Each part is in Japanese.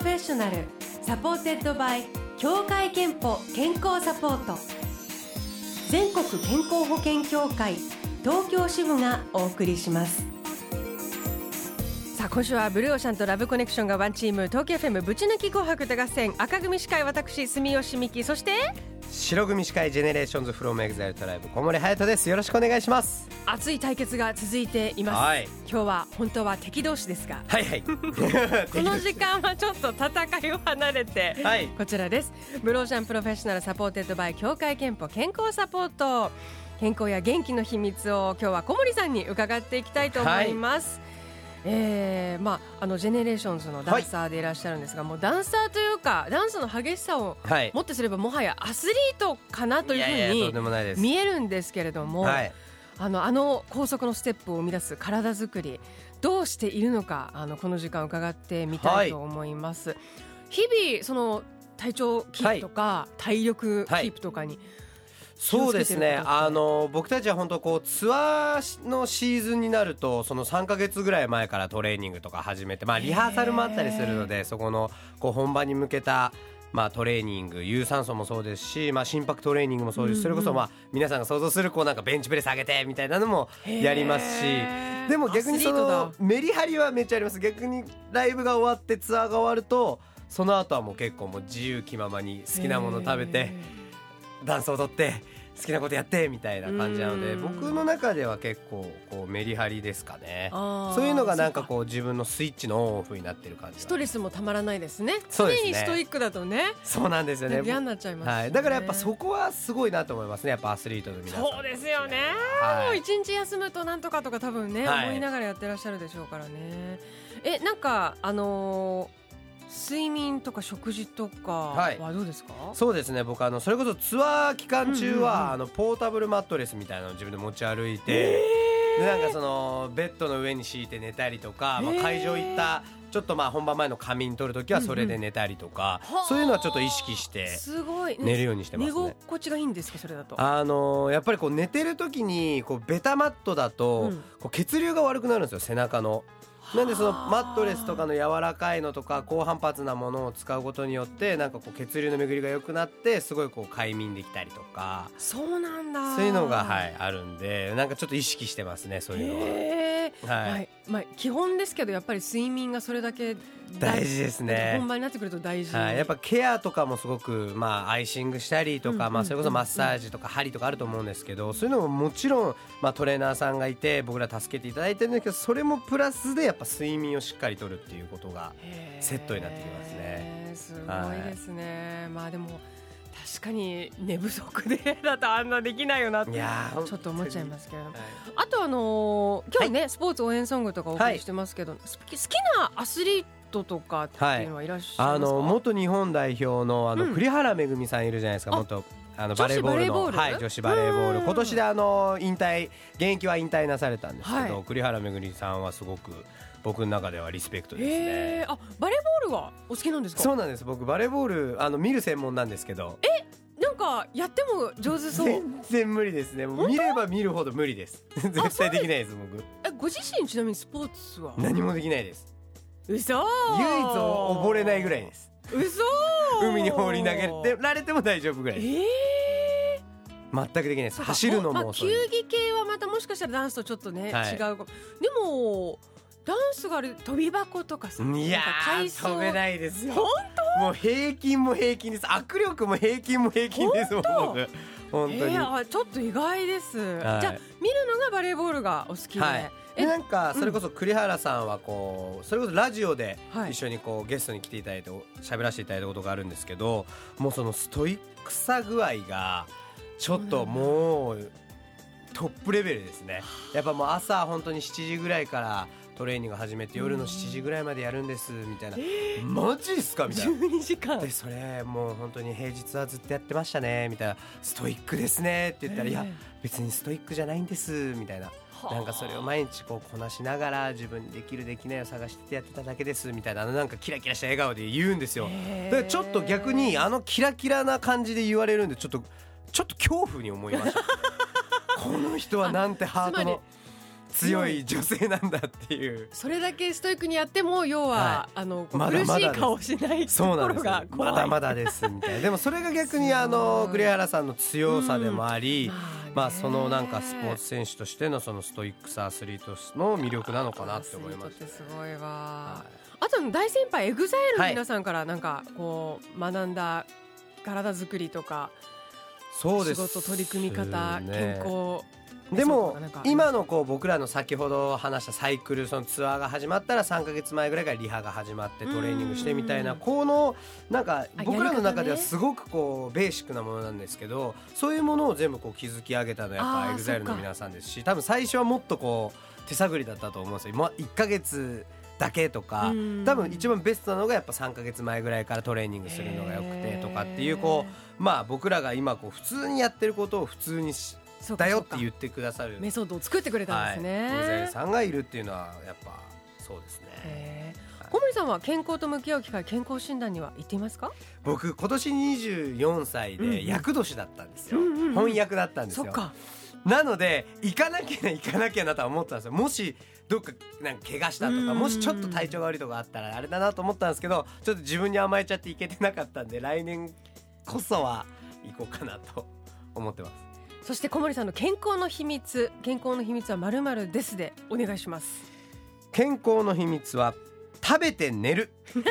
プロフェッショナル。 supported by 協会けんぽ健康サポート。全国健康保険協会東京支部がお送りします。さあ今週はブルーオーシャンとラブコネクションがワンチーム東京 FM ぶち抜き紅白歌合戦赤組司会私住吉美紀そして白組司会 GENERATIONS from EXILE TRIBE 小森隼です。よろしくお願いします。熱い対決が続いています、はい。今日は本当は敵同士ですが。はいはい。この時間はちょっと戦いを離れて、はい。こちらです。Blue Ocean Professional supported by 協会けんぽ健康サポート。健康や元気の秘密を今日は小森さんに伺っていきたいと思います、えーまあ、あの GENERATIONS のダンサーでいらっしゃるんですが、もうダンサーというかダンスの激しさをはい。もってすればもはやアスリートかなというふうに見えるんですけれども、はいあのあの高速のステップを生み出す体作りどうしているのかあのこの時間伺ってみたいと思います、日々その体調キープとか、体力キープとかに、そうですね。あの僕たちは本当こうツアーのシーズンになるとその3か月ぐらい前からトレーニングとか始めてまあリハーサルもあったりするのでそこのこう本番に向けたまあトレーニング有酸素もそうですし、まあ、心拍トレーニングもそうです。し、それこそまあ皆さんが想像するこうなんかベンチプレス上げてみたいなのもやりますしでも逆にそのメリハリはめっちゃあります。逆にライブが終わってツアーが終わるとその後はもう結構もう自由気ままに好きなもの食べてダンス踊って好きなことやってみたいな感じなのでうん。僕の中では結構こうメリハリですかね。そういうのがなんかこう自分のスイッチのオンオフになってる感じがストレスもたまらないですね。常にストイックだとね。そうなんですよね。嫌になっちゃいますよね。はい、だからやっぱそこはすごいなと思いますね。やっぱアスリートの皆さん。そうですよね、はい。もう一日休むとなんとかとか多分ね、はい。思いながらやってらっしゃるでしょうからね。えなんかあのー睡眠とか食事とかはい。はどうですか、そうですね。僕あのそれこそツアー期間中うんうんうん。はあのポータブルマットレスみたいなのを自分で持ち歩いて、でなんかそのベッドの上に敷いて寝たりとか、まあ、会場行ったちょっとまあ本番前の仮眠取るときはそれで寝たりとか、はあ。そういうのはちょっと意識して寝るようにしてます寝ね。心地がいいんですか？それだと。あのーやっぱりこう寝てる時にこうベタマットだと、うん。こう血流が悪くなるんですよ。背中の。なんでそのマットレスとかの柔らかいのとか高反発なものを使うことによってなんかこう血流の巡りが良くなってすごいこう快眠できたりとか。そうなんだ。そういうのがはいあるんでなんかちょっと意識してますねそういうのは。はい。はい。まあ基本ですけどやっぱり睡眠がそれだけ大事。ですね。本番になってくると大事、はい、やっぱケアとかもすごく、まあ、アイシングしたりとか、うんまあ、それこそマッサージとか針とかあると思うんですけどそういうのももちろん、まあ、トレーナーさんがいて僕ら助けていただいてるんですけどそれもプラスでやっぱ睡眠をしっかりとるっていうことがセットになってきますね。すごいですね、まあでも確かに寝不足でだとあんなできないよなってちょっと思っちゃいますけれどもはい。あとあのー今日ね、スポーツ応援ソングとかお送りしてますけど、す好きなアスリートとかっていうのはいらっしゃいあますか、の元日本代表のあの、うん。栗原めぐみさんいるじゃないですかあ元あのバレーボール？のはい、女子バレーボール。うん。今年であの引退現役は引退なされたんですけど、はい。栗原めぐみさんはすごく僕の中ではリスペクトですね。へえあバレーボールはお好きなんですか？そうなんです。僕バレーボールあの見る専門なんですけど。なんかやっても上手そう。全然無理ですね。もう見れば見るほど無理です。絶対できないです僕。えご自身ちなみにスポーツは？何もできないです。嘘唯一溺れないぐらいです。嘘 海に放り投げられても大丈夫ぐらいええ全くできないです。走るのまあもそうです球技系はまたもしかしたらダンスとちょっとね、はい。違うでもダンスがある跳び箱とかさいや飛べないですよ。本もう平均も平均です。握力も平均も平均ですもん本僕。本当に、えーあちょっと意外です、はい。じゃあ見るのがバレーボールがお好きで、はい。でなんかそれこそ栗原さんはこうそれこそラジオではい。一緒にこうゲストに来ていただいて喋らせていただいたことがあるんですけどもうそのストイックさ具合がちょっともうトップレベルですね。やっぱもう朝本当に7時ぐらいからトレーニング始めて夜の7時ぐらいまでやるんですみたいな。マジっすか？みたいな。12時間。でそれもう本当に平日はずっとやってましたねみたいな。ストイックですねって言ったらいや別にストイックじゃないんですみたいな。なんかそれを毎日こうこなしながら自分にできるできないを探してやってただけですみたいな。なんかキラキラした笑顔で言うんですよ。だからちょっと逆にあのキラキラな感じで言われるんでちょっとちょっと恐怖に思いました。この人はなんてハートの強い女性なんだっていう。それだけストイックにやっても要は、はあの苦しい顔しないところが怖いまだまだです。みたいな。でもそれが逆にあすの栗原さんの強さでもあり、ね。まあそのなんかスポーツ選手としてのそのストイックさアスリートの魅力なのかなって思いましたアスリートってすごいわ、はあと大先輩 EXILE の皆さんからなんかこう学んだ体作りとかいそうです仕事取り組み方、ね健康でも今のこう僕らの先ほど話したサイクルそのツアーが始まったら3か月前ぐらいからリハが始まってトレーニングしてみたいなうんこのなんかあ僕らの中ではすごくこうベーシックなものなんですけどそういうものを全部こう築き上げたのはやっぱ EXILE の皆さんですし多分最初はもっとこう手探りだったと思うんですよ。まあ1ヶ月だけとかうん。多分一番ベストなのがやっぱ3か月前ぐらいからトレーニングするのがよくてとかっていうこうまあ僕らが今こう普通にやってることを普通にしだよって言ってくださる。メソッドを作ってくれたんですね、はい、さんがいるっていうのはやっぱそうですね。小森さんは健康と向き合う機会健康診断には行っていますか？僕今年24歳で役年だったんですよ、翻訳だったんですよ。そっか。なので行かなきゃな行かなきゃなとは思ったんですよ。もしどっかなんか怪我したとかもしちょっと体調が悪いとかあったらあれだなと思ったんですけどちょっと自分に甘えちゃって行けてなかったんで来年こそは行こうかなと思ってますそして小森さんの健康の秘密健康の秘密はまるまるですでお願いします。健康の秘密は食べて寝るね。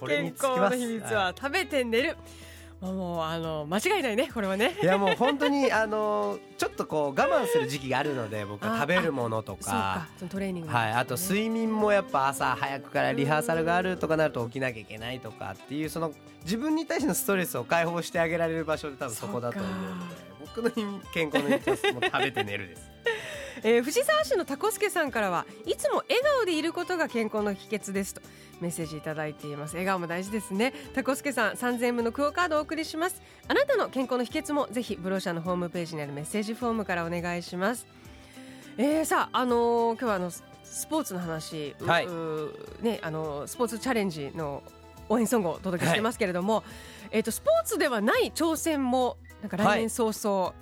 健につきます。康の秘密は食べて寝る、まあもうあの間違いないねこれはね。いやもう本当に あのちょっとこう我慢する時期があるので僕は食べるものとそうか。かそのトレーニングはい、あとい睡眠もやっぱ朝早くからリハーサルがあるとかなると起きなきゃいけないとかっていうその自分に対してのストレスを解放してあげられる場所で多分そこだと思うので僕の健康の秘密はもう食べて寝るです。えー藤沢市のタコスケさんからはいつも笑顔でいることが健康の秘訣ですと。メッセージいただいています。笑顔も大事ですね。タコスケさん3000円分のクオカードをお送りします。あなたの健康の秘訣もぜひブローシャのホームページにあるメッセージフォームからお願いします。えー、さああのー今日はあのススポーツの話、うはい。うねあのスポーツチャレンジの応援ソングをお届けしてますけれども、えっ、とスポーツではない挑戦もなんか来年早々、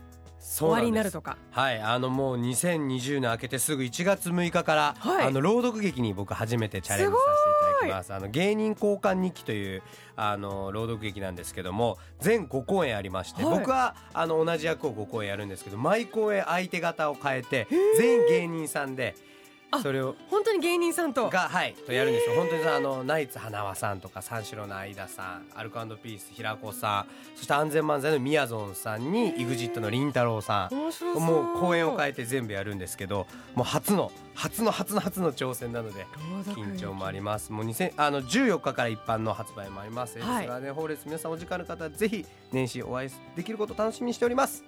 終わりになるとか。はいあのもう2020年明けてすぐ1月6日から、はい。あの朗読劇に僕初めてチャレンジさせていただきます。あの芸人交換日記というあの朗読劇なんですけども全5公演ありまして、はい。僕はあの同じ役を5公演やるんですけど毎公演相手方を変えて全員芸人さんであそれを本当に芸人さんと。がはいとやるんですよ。本当にあのナイツ花輪さんとか三四郎の相田さんアルコピース平子さんそして安全漫才のみやぞんさんに EXIT のりんたろーさん。もう公演を変えて全部やるんですけどもう初の初の初の初の挑戦なので緊張もあります。もう2000あの14日から一般の発売もあります。ですはいがねホーレス皆さんお時間の方はぜひ年始お会いできることを楽しみにしております。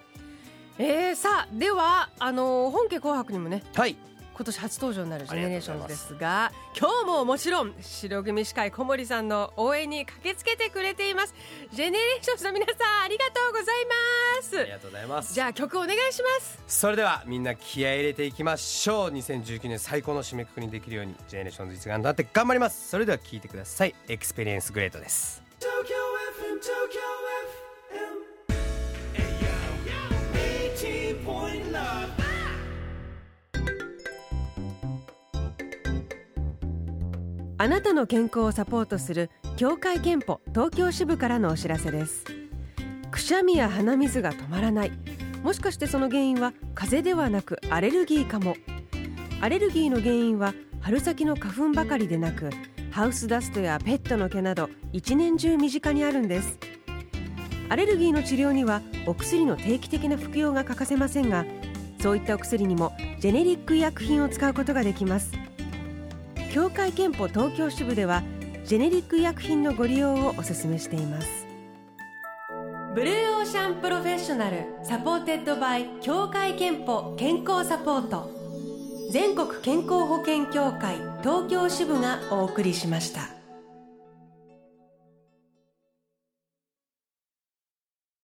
えー、さあではあのー本家紅白にもねはい今年初登場になる GENERATIONS ですすが今日ももちろん白組司会小森さんの応援に駆けつけてくれています。 GENERATIONS の皆さんありがとうございます。ありがとうございます。じゃあ曲お願いします。それではみんな気合い入れていきましょう。2019年最高の締めくくりにできるように GENERATIONS 一丸となって頑張ります。それでは聴いてください。 Experience Greatness です。FM, Tokyo FM. Hey yo, あなたの健康をサポートする協会憲法東京支部からのお知らせです。くしゃみや鼻水が止まらない。もしかしてその原因は風邪ではなくアレルギーかも。アレルギーの原因は春先の花粉ばかりでなくハウスダストやペットの毛など一年中身近にあるんです。アレルギーの治療にはお薬の定期的な服用が欠かせませんがそういったお薬にもジェネリック医薬品を使うことができます。協会けんぽ東京支部ではジェネリック医薬品のご利用をお勧めしています。 Blue Ocean Professional supported by 協会けんぽ健康サポート。全国健康保険協会東京支部がお送りしました。